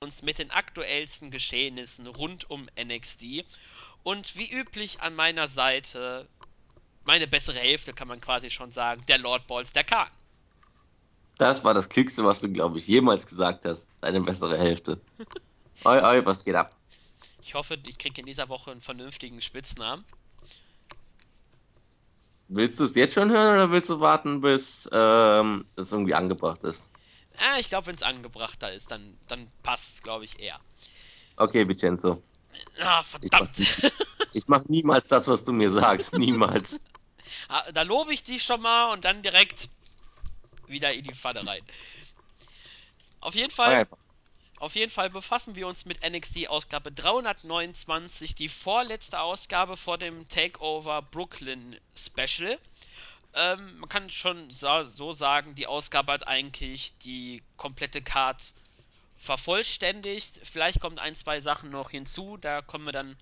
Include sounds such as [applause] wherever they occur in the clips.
uns mit den aktuellsten Geschehnissen rund um NXT. Und wie üblich an meiner Seite, meine bessere Hälfte kann man quasi schon sagen, der Lord Balls, der Kahn. Das war das Klügste, was du, glaube ich, jemals gesagt hast. Deine bessere Hälfte. [laughs] oi, oi, was geht ab? Ich hoffe, ich kriege in dieser Woche einen vernünftigen Spitznamen. Willst du es jetzt schon hören oder willst du warten, bis ähm, es irgendwie angebracht ist? Ah, ich glaube, wenn es angebrachter ist, dann, dann passt es, glaube ich, eher. Okay, Vincenzo. Ah, verdammt. Ich mach, ich mach niemals das, was du mir sagst. Niemals. [laughs] Ah, da lobe ich dich schon mal und dann direkt wieder in die Pfanne rein. Auf jeden Fall, auf jeden Fall befassen wir uns mit NXT Ausgabe 329, die vorletzte Ausgabe vor dem Takeover Brooklyn Special. Ähm, man kann schon so sagen, die Ausgabe hat eigentlich die komplette Card vervollständigt. Vielleicht kommen ein, zwei Sachen noch hinzu, da kommen wir dann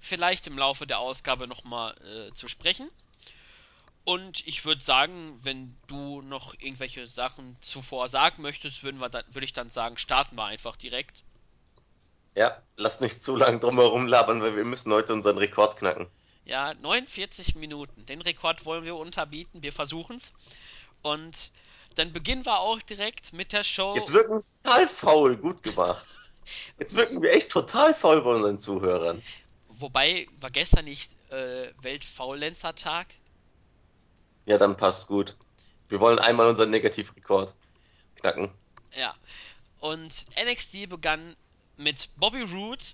vielleicht im Laufe der Ausgabe nochmal äh, zu sprechen. Und ich würde sagen, wenn du noch irgendwelche Sachen zuvor sagen möchtest, würde ich dann sagen, starten wir einfach direkt. Ja, lass nicht zu lang drum herum labern, weil wir müssen heute unseren Rekord knacken. Ja, 49 Minuten. Den Rekord wollen wir unterbieten. Wir versuchen es. Und dann beginnen wir auch direkt mit der Show. Jetzt wirken total faul, gut gemacht. Jetzt wirken wir echt total faul bei unseren Zuhörern. Wobei, war gestern nicht äh, Weltfaulenzer-Tag? Ja, dann passt gut. Wir wollen einmal unseren Negativrekord knacken. Ja. Und NXT begann mit Bobby Roode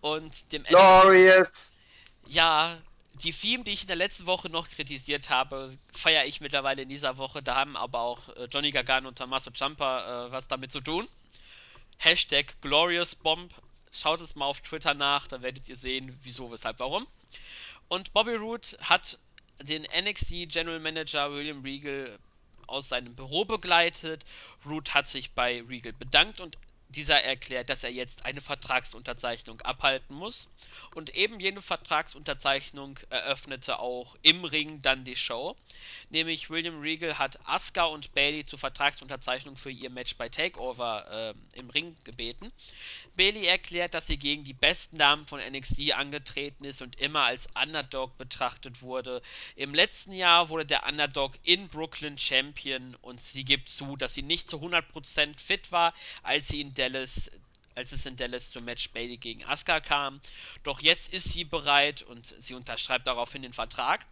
und dem Glorious! Ja, die Theme, die ich in der letzten Woche noch kritisiert habe, feiere ich mittlerweile in dieser Woche. Da haben aber auch äh, Johnny Gargano und Tommaso Ciampa äh, was damit zu tun. Hashtag Glorious Bomb. Schaut es mal auf Twitter nach, da werdet ihr sehen, wieso, weshalb, warum. Und Bobby Roode hat den NXT General Manager William Regal aus seinem Büro begleitet. Root hat sich bei Regal bedankt und dieser erklärt, dass er jetzt eine Vertragsunterzeichnung abhalten muss. Und eben jene Vertragsunterzeichnung eröffnete auch im Ring dann die Show. Nämlich William Regal hat Asuka und Bailey zur Vertragsunterzeichnung für ihr Match bei Takeover äh, im Ring gebeten. Bailey erklärt, dass sie gegen die besten Damen von NXT angetreten ist und immer als Underdog betrachtet wurde. Im letzten Jahr wurde der Underdog in Brooklyn Champion und sie gibt zu, dass sie nicht zu 100% fit war, als sie in Dallas als es in Dallas zum Match Bailey gegen Asuka kam. Doch jetzt ist sie bereit und sie unterschreibt daraufhin den Vertrag.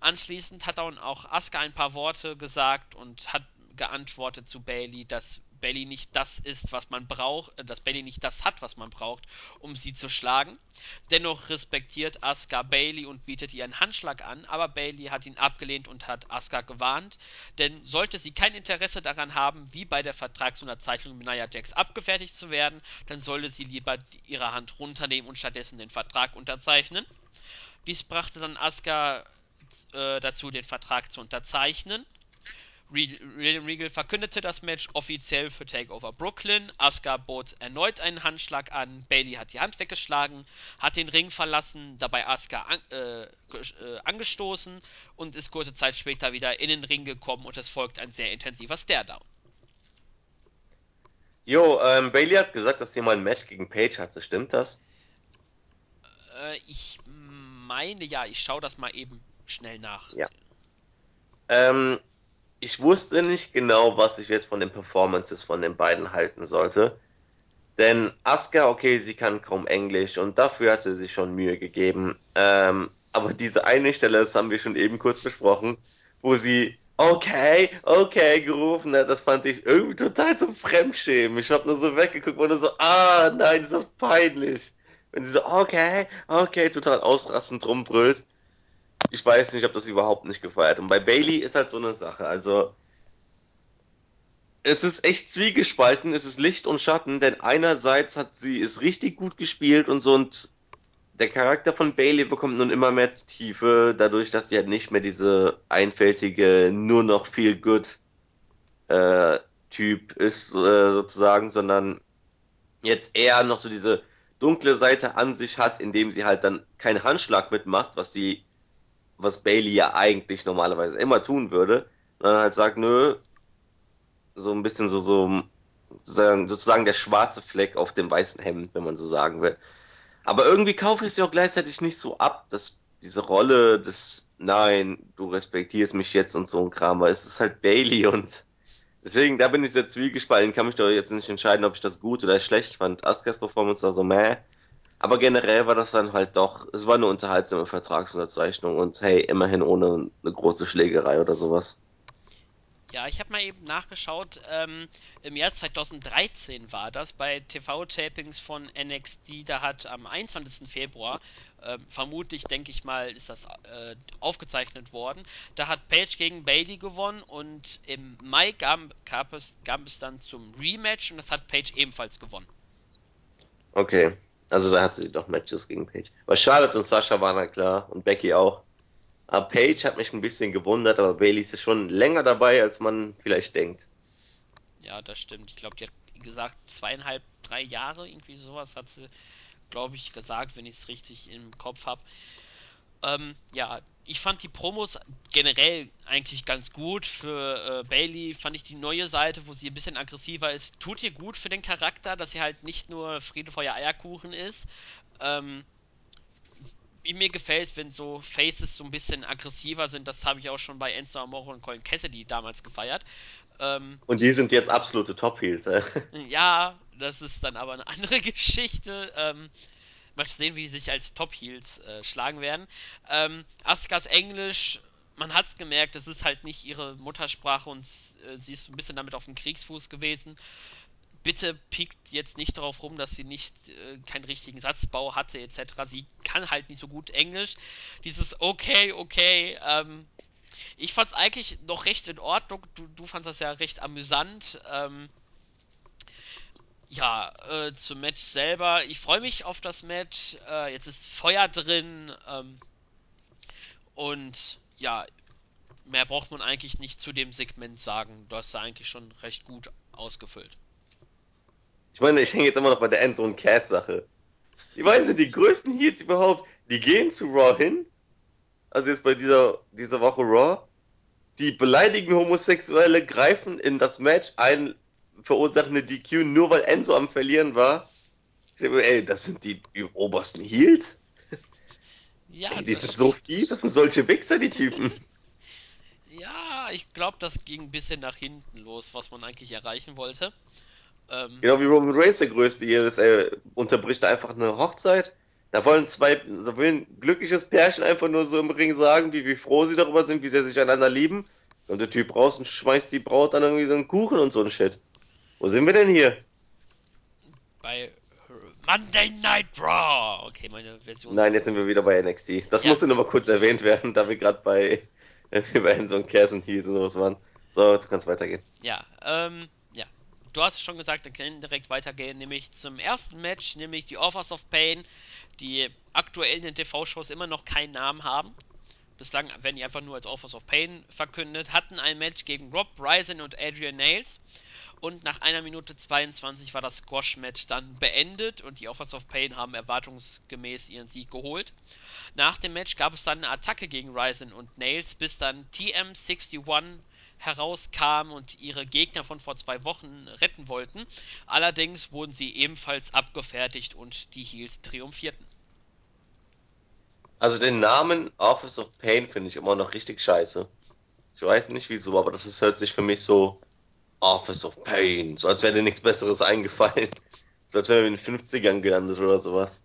Anschließend hat auch Asuka ein paar Worte gesagt und hat geantwortet zu Bailey, dass Bailey nicht das ist, was man braucht, äh, dass Bailey nicht das hat, was man braucht, um sie zu schlagen. Dennoch respektiert Asuka Bailey und bietet ihr einen Handschlag an, aber Bailey hat ihn abgelehnt und hat Asuka gewarnt, denn sollte sie kein Interesse daran haben, wie bei der Vertragsunterzeichnung mit Nia Jax abgefertigt zu werden, dann solle sie lieber ihre Hand runternehmen und stattdessen den Vertrag unterzeichnen. Dies brachte dann Asuka äh, dazu, den Vertrag zu unterzeichnen. Regal verkündete das Match offiziell für Takeover Brooklyn. Asuka bot erneut einen Handschlag an. Bailey hat die Hand weggeschlagen, hat den Ring verlassen, dabei Asuka an, äh, äh, angestoßen und ist kurze Zeit später wieder in den Ring gekommen und es folgt ein sehr intensiver Stare-Down. Jo, ähm, Bailey hat gesagt, dass sie mal ein Match gegen Paige hatte. Stimmt das? Äh, ich meine ja, ich schaue das mal eben schnell nach. Ja. Ähm, ich wusste nicht genau, was ich jetzt von den Performances von den beiden halten sollte. Denn Asuka, okay, sie kann kaum Englisch und dafür hat sie sich schon Mühe gegeben. Ähm, aber diese eine Stelle, das haben wir schon eben kurz besprochen, wo sie okay, okay gerufen hat, das fand ich irgendwie total zum Fremdschämen. Ich habe nur so weggeguckt und so, ah, nein, ist das peinlich. Wenn sie so, okay, okay, total ausrastend rumbrüllt ich weiß nicht, ob das überhaupt nicht gefeiert. Und bei Bailey ist halt so eine Sache. Also, es ist echt zwiegespalten, es ist Licht und Schatten, denn einerseits hat sie es richtig gut gespielt und so und der Charakter von Bailey bekommt nun immer mehr Tiefe, dadurch, dass sie halt nicht mehr diese einfältige, nur noch viel good äh, Typ ist, äh, sozusagen, sondern jetzt eher noch so diese dunkle Seite an sich hat, indem sie halt dann keinen Handschlag mitmacht, was die was Bailey ja eigentlich normalerweise immer tun würde, sondern halt sagt, nö, so ein bisschen so, so, sozusagen der schwarze Fleck auf dem weißen Hemd, wenn man so sagen will. Aber irgendwie kaufe ich sie auch gleichzeitig nicht so ab, dass diese Rolle des Nein, du respektierst mich jetzt und so ein Kram, weil es ist halt Bailey und deswegen, da bin ich sehr zwiegespalten, kann mich doch jetzt nicht entscheiden, ob ich das gut oder schlecht fand. Askas Performance war so meh, aber generell war das dann halt doch, es war eine unterhaltsame Vertragsunterzeichnung und hey, immerhin ohne eine große Schlägerei oder sowas. Ja, ich habe mal eben nachgeschaut. Ähm, Im Jahr 2013 war das bei TV-Tapings von NXT. Da hat am 21. Februar, äh, vermutlich denke ich mal, ist das äh, aufgezeichnet worden. Da hat Paige gegen Bailey gewonnen und im Mai gab, gab, es, gab es dann zum Rematch und das hat Paige ebenfalls gewonnen. Okay, also da hatte sie doch Matches gegen Paige. Weil Charlotte und Sascha waren halt klar und Becky auch. Aber Paige hat mich ein bisschen gewundert, aber Bailey ist schon länger dabei, als man vielleicht denkt. Ja, das stimmt. Ich glaube, die hat gesagt, zweieinhalb, drei Jahre, irgendwie sowas hat sie, glaube ich, gesagt, wenn ich es richtig im Kopf habe. Ähm, ja, ich fand die Promos generell eigentlich ganz gut. Für äh, Bailey fand ich die neue Seite, wo sie ein bisschen aggressiver ist, tut ihr gut für den Charakter, dass sie halt nicht nur Friede, Feuer, Eierkuchen ist. Ähm, mir gefällt, wenn so Faces so ein bisschen aggressiver sind. Das habe ich auch schon bei Enzo Amore und Colin Cassidy damals gefeiert. Ähm, und die sind jetzt absolute Top-Heels. Äh? Ja, das ist dann aber eine andere [laughs] Geschichte. Ähm, mal sehen, wie die sich als Top-Heels äh, schlagen werden. Ähm, Askas Englisch, man hat es gemerkt, es ist halt nicht ihre Muttersprache und äh, sie ist ein bisschen damit auf dem Kriegsfuß gewesen bitte piekt jetzt nicht darauf rum, dass sie nicht äh, keinen richtigen Satzbau hatte etc. Sie kann halt nicht so gut Englisch. Dieses okay, okay, ähm, ich fand's eigentlich noch recht in Ordnung. Du, du fandst das ja recht amüsant. Ähm, ja, äh, zum Match selber. Ich freue mich auf das Match. Äh, jetzt ist Feuer drin. Ähm, und ja, mehr braucht man eigentlich nicht zu dem Segment sagen. Du hast da eigentlich schon recht gut ausgefüllt. Ich meine, ich hänge jetzt immer noch bei der Endzone Cass Sache. Die weiß sind die größten Heats überhaupt. Die gehen zu Raw hin. Also jetzt bei dieser, dieser Woche Raw. Die beleidigen Homosexuelle, greifen in das Match ein, verursachen eine DQ, nur weil Enzo am Verlieren war. Ich denke, ey, das sind die, die obersten Heels? [laughs] Ja, ey, die sind so viel, das sind solche Wichser, die Typen. [laughs] Ja, ich glaube, das ging ein bisschen nach hinten los, was man eigentlich erreichen wollte. Ähm, genau wie Roman Reigns der Größte hier ist, er unterbricht einfach eine Hochzeit. Da wollen zwei, so will ein glückliches Pärchen einfach nur so im Ring sagen, wie, wie froh sie darüber sind, wie sehr sie sich einander lieben. Und der Typ raus und schmeißt die Braut dann irgendwie so einen Kuchen und so ein Shit. Wo sind wir denn hier? Bei Monday Night Raw. Okay, meine Version. Nein, jetzt sind wir wieder bei NXT. Das ja. musste nur mal kurz erwähnt werden, da wir gerade bei, [laughs] bei so einem Cass und Heels und sowas waren. So, du kannst weitergehen. Ja, ähm, du hast es schon gesagt, dann können wir direkt weitergehen, nämlich zum ersten Match, nämlich die Offers of Pain, die aktuell in den TV-Shows immer noch keinen Namen haben. Bislang werden die einfach nur als Offers of Pain verkündet, hatten ein Match gegen Rob Ryzen und Adrian Nails. Und nach einer Minute 22 war das Squash-Match dann beendet und die Offers of Pain haben erwartungsgemäß ihren Sieg geholt. Nach dem Match gab es dann eine Attacke gegen Ryzen und Nails, bis dann TM61 herauskamen und ihre Gegner von vor zwei Wochen retten wollten. Allerdings wurden sie ebenfalls abgefertigt und die Heels triumphierten. Also den Namen Office of Pain finde ich immer noch richtig scheiße. Ich weiß nicht wieso, aber das ist, hört sich für mich so Office of Pain, so als wäre dir nichts Besseres eingefallen. [laughs] So als wäre wir in den 50ern gelandet oder sowas.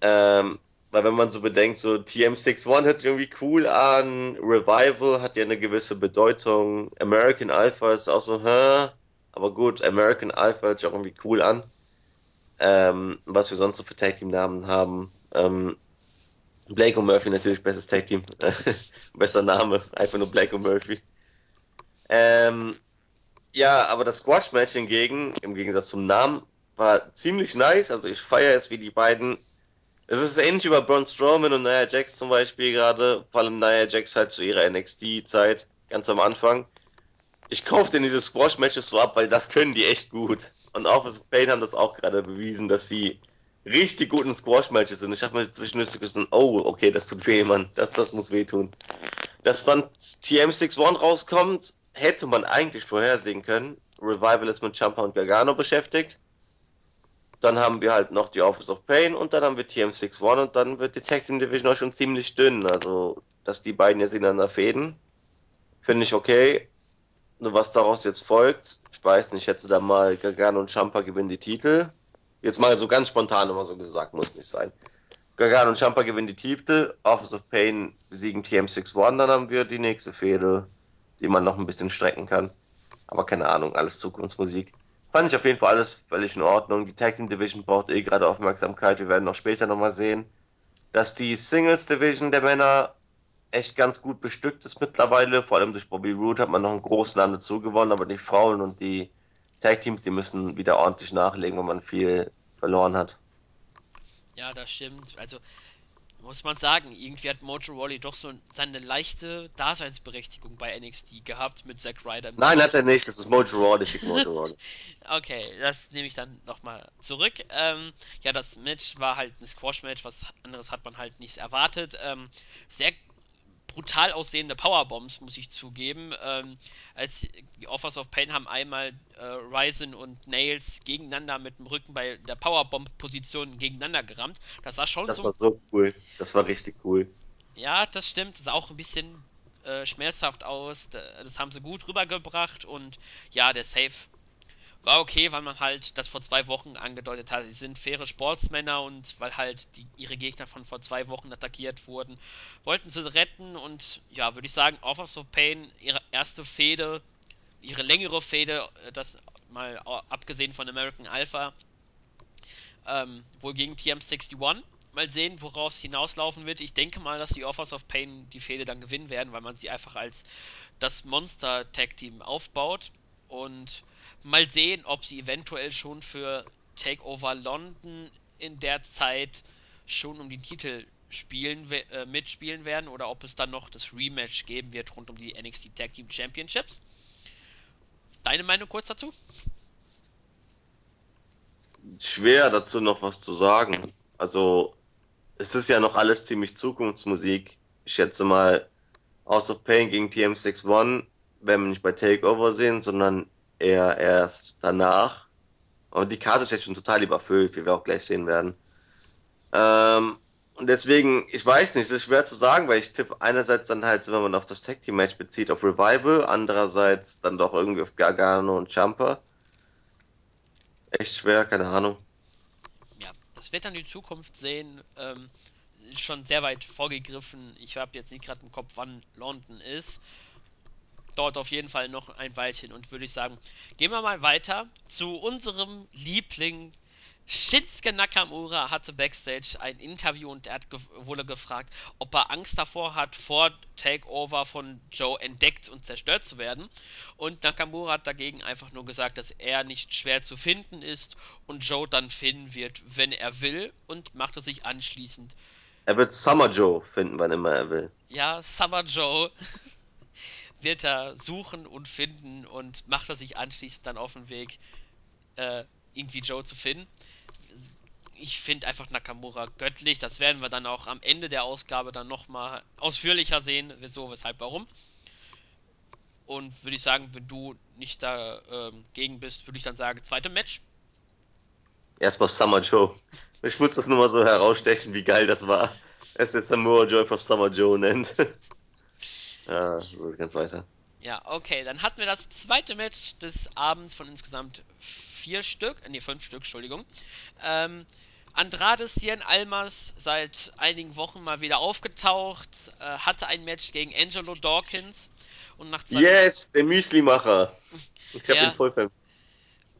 Ähm, weil wenn man so bedenkt, so TM61 hört sich irgendwie cool an, Revival hat ja eine gewisse Bedeutung, American Alpha ist auch so, hä? Aber gut, American Alpha hört sich auch irgendwie cool an. Ähm, was wir sonst so für Tag Team Namen haben. Ähm, Blake und Murphy natürlich bestes Tag Team. [laughs] Besser Name, einfach nur Blake und Murphy. Ähm, ja, aber das Squash Match hingegen, im Gegensatz zum Namen, war ziemlich nice. Also ich feiere es, wie die beiden es ist ähnlich wie bei Braun Strowman und Nia Jax zum Beispiel gerade, vor allem Nia Jax halt zu ihrer NXT-Zeit, ganz am Anfang. Ich kaufe denn diese Squash-Matches so ab, weil das können die echt gut. Und auch für Pain haben das auch gerade bewiesen, dass sie richtig guten Squash-Matches sind. Ich habe mir zwischendurch gesagt, oh, okay, das tut weh, Mann. Das, das muss wehtun. Dass dann TM61 rauskommt, hätte man eigentlich vorhersehen können. Revival ist mit Champa und Gargano beschäftigt. Dann haben wir halt noch die Office of Pain und dann haben wir TM61 und dann wird die Tag Team Division auch schon ziemlich dünn. Also, dass die beiden jetzt ineinander fäden, finde ich okay. Nur was daraus jetzt folgt, ich weiß nicht, hätte da mal Gargano und Champa gewinnen die Titel. Jetzt mal so ganz spontan immer so gesagt, muss nicht sein. Gargano und Champa gewinnen die Titel, Office of Pain besiegen TM61, dann haben wir die nächste Fehde, die man noch ein bisschen strecken kann. Aber keine Ahnung, alles Zukunftsmusik. Fand ich auf jeden Fall alles völlig in Ordnung. Die Tag Team Division braucht eh gerade Aufmerksamkeit. Wir werden auch später nochmal sehen, dass die Singles Division der Männer echt ganz gut bestückt ist mittlerweile. Vor allem durch Bobby Roode hat man noch einen großen Namen dazu gewonnen, aber die Frauen und die Tag Teams, die müssen wieder ordentlich nachlegen, weil man viel verloren hat. Ja, das stimmt. Also muss man sagen, irgendwie hat Mojo Rawley doch so seine leichte Daseinsberechtigung bei NXT gehabt mit Zack Ryder. Nein, hat er nicht. Das ist Mojo Rawley, schickt Mojo Rawley. [laughs] okay, das nehme ich dann nochmal zurück. Ähm, ja, das Match war halt ein Squash-Match, was anderes hat man halt nicht erwartet. Ähm, sehr brutal aussehende Powerbombs, muss ich zugeben. Ähm, als die Offers of Pain haben einmal äh, Ryzen und Nails gegeneinander mit dem Rücken bei der Powerbomb-Position gegeneinander gerammt. Das sah schon das so. Das war so cool. Das war richtig cool. Ja, das stimmt. Das sah auch ein bisschen äh, schmerzhaft aus. Das haben sie gut rübergebracht und ja, der Save war okay, weil man halt das vor zwei Wochen angedeutet hat. Sie sind faire Sportsmänner und weil halt die, ihre Gegner von vor zwei Wochen attackiert wurden, wollten sie retten und ja, würde ich sagen, Offers of Pain, ihre erste Fehde, ihre längere Fehde, äh, das mal abgesehen von American Alpha, ähm, wohl gegen TM61. Mal sehen, woraus hinauslaufen wird. Ich denke mal, dass die Offers of Pain die Fehde dann gewinnen werden, weil man sie einfach als das Monster Tag Team aufbaut und mal sehen, ob sie eventuell schon für Takeover London in der Zeit schon um die Titel spielen, äh, mitspielen werden oder ob es dann noch das Rematch geben wird rund um die NXT Tag Team Championships. Deine Meinung kurz dazu? Schwer dazu noch was zu sagen. Also, es ist ja noch alles ziemlich Zukunftsmusik. Ich schätze mal, House of Pain gegen TM61 werden wir nicht bei Takeover sehen, sondern eher erst danach. Und die Karte ist jetzt schon total überfüllt, wie wir auch gleich sehen werden. Ähm, und deswegen, ich weiß nicht, es ist schwer zu sagen, weil ich tippe einerseits dann halt, wenn man auf das Tag Team Match bezieht, auf Revival, andererseits dann doch irgendwie auf Gargano und Champa. Echt schwer, keine Ahnung. Ja, das wird dann die Zukunft sehen. Ähm, schon sehr weit vorgegriffen. Ich habe jetzt nicht gerade im Kopf, wann London ist dauert auf jeden Fall noch ein Weilchen und würde ich sagen, gehen wir mal weiter zu unserem Liebling. Shinsuke Nakamura hatte backstage ein Interview und er hat ge wurde gefragt, ob er Angst davor hat, vor Takeover von Joe entdeckt und zerstört zu werden. Und Nakamura hat dagegen einfach nur gesagt, dass er nicht schwer zu finden ist und Joe dann finden wird, wenn er will und machte sich anschließend. Er wird Summer Joe finden, wann immer er will. Ja, Summer Joe [laughs] wird er suchen und finden und macht er sich anschließend dann auf den Weg, äh, irgendwie Joe zu finden. Ich finde einfach Nakamura göttlich. Das werden wir dann auch am Ende der Ausgabe dann nochmal ausführlicher sehen. Wieso, weshalb, warum. Und würde ich sagen, wenn du nicht dagegen ähm, bist, würde ich dann sagen, zweite Match. Erstmal Summer Joe. Ich muss das nur mal so herausstechen, wie geil das war. Es jetzt Samoa Joe einfach Summer Joe nennt. Ja, ganz weiter. Ja, okay, dann hatten wir das zweite Match des Abends von insgesamt vier Stück, äh, nee, fünf Stück, Entschuldigung. Ähm, Andrade Cien Almas seit einigen Wochen mal wieder aufgetaucht, äh, hatte ein Match gegen Angelo Dawkins und nach zwei Yes, der Müsli-Macher. Ich hab ja. ihn voll vermisst.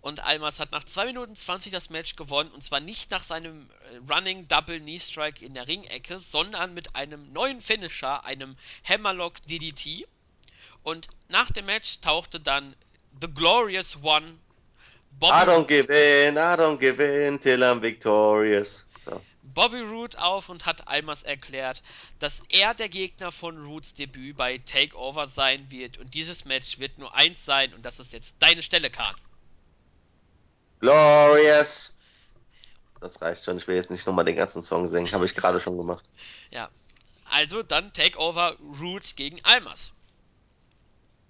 Und Almas hat nach 2 Minuten 20 das Match gewonnen. Und zwar nicht nach seinem äh, Running Double Knee Strike in der Ringecke, sondern mit einem neuen Finisher, einem Hammerlock DDT. Und nach dem Match tauchte dann The Glorious One. Bobby I don't give in, I don't give in till I'm victorious. So. Bobby Roode auf und hat Almas erklärt, dass er der Gegner von Roods Debüt bei Takeover sein wird. Und dieses Match wird nur eins sein und das ist jetzt deine Stelle, Kahn. Glorious. Das reicht schon. Ich will jetzt nicht nochmal den ganzen Song singen. Habe ich gerade schon gemacht. Ja. Also dann Takeover Roots gegen Almas.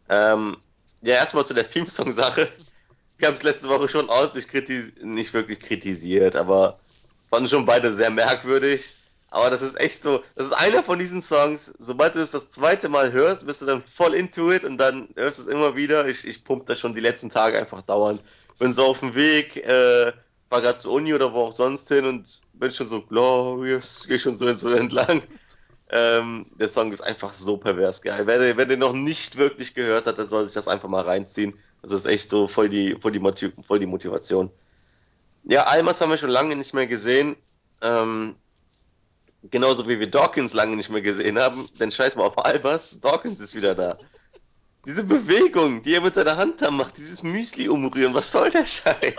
Ähm, ja, erstmal zu der [laughs] Theme-Song-Sache. ich habe es letzte Woche schon ordentlich kritisiert, nicht wirklich kritisiert, aber fanden schon beide sehr merkwürdig. Aber das ist echt so, das ist einer von diesen Songs, sobald du es das zweite Mal hörst, bist du dann voll into it und dann hörst du es immer wieder. Ich, ich pump das schon die letzten Tage einfach dauernd. Bin so auf dem Weg, äh, war gerade zur Uni oder wo auch sonst hin und bin schon so glorious, geh schon so, so entlang. Ähm, der Song ist einfach so pervers geil. Wer, wer den noch nicht wirklich gehört hat, der soll sich das einfach mal reinziehen. Das ist echt so voll die, voll die, Motiv voll die Motivation. Ja, Almas haben wir schon lange nicht mehr gesehen. Ähm, genauso wie wir Dawkins lange nicht mehr gesehen haben. Denn scheiß mal auf Almas, Dawkins ist wieder da. Diese Bewegung, die er mit seiner Hand da macht, dieses Müsli umrühren, was soll der Scheiß?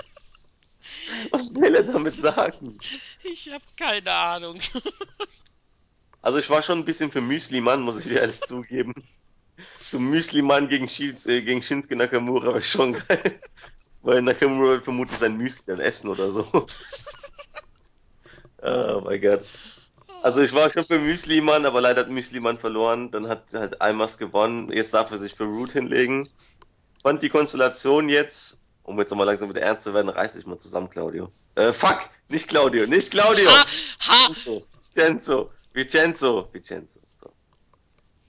Was will er damit sagen? Ich habe keine Ahnung. Also ich war schon ein bisschen für Müsli-Mann, muss ich ehrlich zugeben. So Müsli-Mann gegen, äh, gegen Shinsuke Nakamura war schon geil. Weil Nakamura wird vermutlich sein Müsli dann essen oder so. oh mein Gott. Also ich war schon für Müsli-Mann, aber leider hat Müsli-Mann verloren. Dann hat halt Almas gewonnen. Jetzt darf er sich für Root hinlegen. Fand die Konstellation jetzt, um jetzt nochmal langsam wieder ernst zu werden, reiß dich mal zusammen, Claudio. Äh, fuck! Nicht Claudio, nicht Claudio! Ha! Ha! Vincenzo, Vincenzo, Vincenzo. So.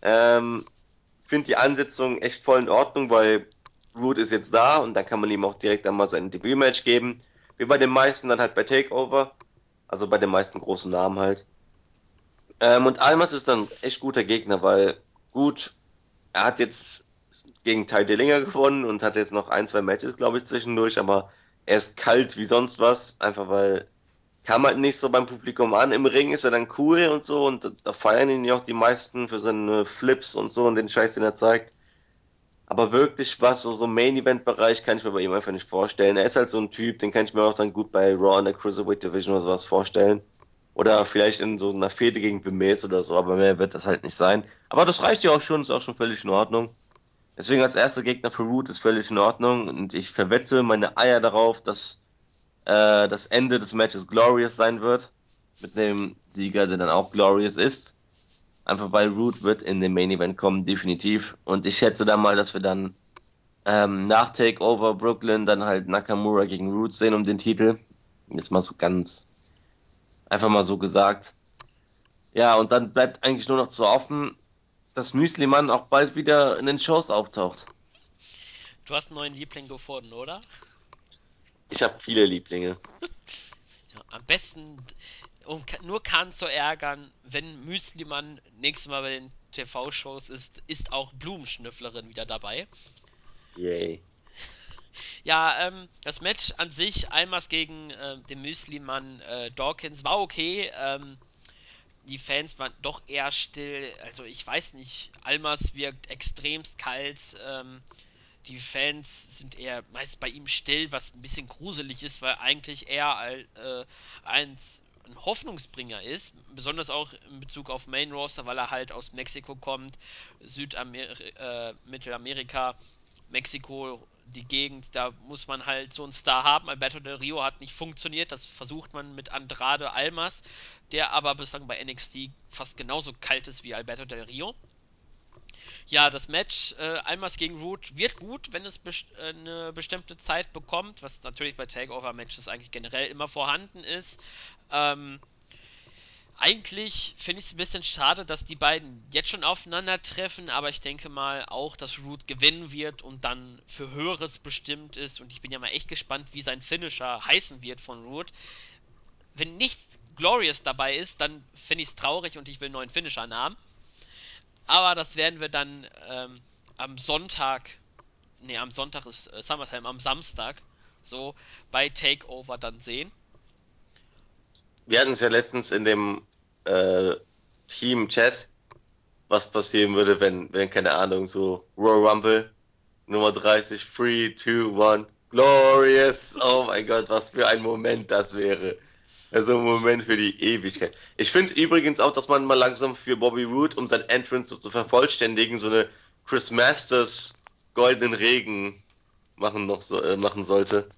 Ähm, finde die Ansetzung echt voll in Ordnung, weil Root ist jetzt da und dann kann man ihm auch direkt einmal sein Debütmatch geben. Wie bei den meisten dann halt bei Takeover. Also bei den meisten großen Namen halt. Ähm, und Almas ist dann echt guter Gegner, weil gut, er hat jetzt gegen Ty Dillinger gewonnen und hat jetzt noch ein, zwei Matches, glaube ich, zwischendurch, aber er ist kalt wie sonst was, einfach weil kam halt nicht so beim Publikum an. Im Ring ist er dann cool und so und da feiern ihn ja auch die meisten für seine Flips und so und den Scheiß, den er zeigt. Aber wirklich was, so, so Main-Event-Bereich kann ich mir bei ihm einfach nicht vorstellen. Er ist halt so ein Typ, den kann ich mir auch dann gut bei Raw in der Cruiserweight Division oder sowas vorstellen. Oder vielleicht in so einer Fehde gegen Bemes oder so, aber mehr wird das halt nicht sein. Aber das reicht ja auch schon, ist auch schon völlig in Ordnung. Deswegen als erster Gegner für Root ist völlig in Ordnung und ich verwette meine Eier darauf, dass äh, das Ende des Matches glorious sein wird. Mit dem Sieger, der dann auch glorious ist. Einfach weil Root wird in den Main Event kommen, definitiv. Und ich schätze da mal, dass wir dann ähm, nach Takeover Brooklyn dann halt Nakamura gegen Root sehen um den Titel. Jetzt mal so ganz einfach mal so gesagt. Ja, und dann bleibt eigentlich nur noch zu offen, dass Müsli-Mann auch bald wieder in den Shows auftaucht. Du hast einen neuen Liebling gefunden, oder? Ich habe viele Lieblinge. [laughs] Ja, am besten, um nur Kahn zu ärgern, wenn Müslimann nächstes Mal bei den TV-Shows ist, ist auch Blumenschnüfflerin wieder dabei. Yay. Ja, ähm, das Match an sich, Almas gegen äh, den Müslimann äh, Dawkins, war okay. Ähm, die Fans waren doch eher still. Also ich weiß nicht, Almas wirkt extremst kalt. Ähm, die Fans sind eher meist bei ihm still, was ein bisschen gruselig ist, weil eigentlich er äh, ein, ein Hoffnungsbringer ist, besonders auch in Bezug auf Main Roster, weil er halt aus Mexiko kommt, Südamer äh, Mittelamerika, Mexiko, die Gegend, da muss man halt so einen Star haben. Alberto Del Rio hat nicht funktioniert, das versucht man mit Andrade Almas, der aber bislang bei NXT fast genauso kalt ist wie Alberto Del Rio. Ja, das Match äh, Almas gegen Root wird gut, wenn es best äh, eine bestimmte Zeit bekommt, was natürlich bei Takeover-Matches eigentlich generell immer vorhanden ist. Ähm, eigentlich finde ich es ein bisschen schade, dass die beiden jetzt schon aufeinandertreffen, aber ich denke mal auch, dass Root gewinnen wird und dann für Höheres bestimmt ist. Und ich bin ja mal echt gespannt, wie sein Finisher heißen wird von Root. Wenn nichts Glorious dabei ist, dann finde ich es traurig und ich will einen neuen Finisher haben. Aber das werden wir dann ähm, am Sonntag, nee, am Sonntag ist äh, SummerSlam, am Samstag, so bei Takeover dann sehen. Wir hatten es ja letztens in dem äh, Team-Chat, was passieren würde, wenn, wenn, keine Ahnung, so Royal Rumble, Nummer 30, 3, 2, 1, Glorious. Oh mein Gott, was für ein Moment das wäre. Also ein Moment für die Ewigkeit. Ich finde übrigens auch, dass man mal langsam für Bobby Roode, um sein Entrance so zu vervollständigen, so eine Chris Masters goldenen Regen machen noch so, äh, machen sollte.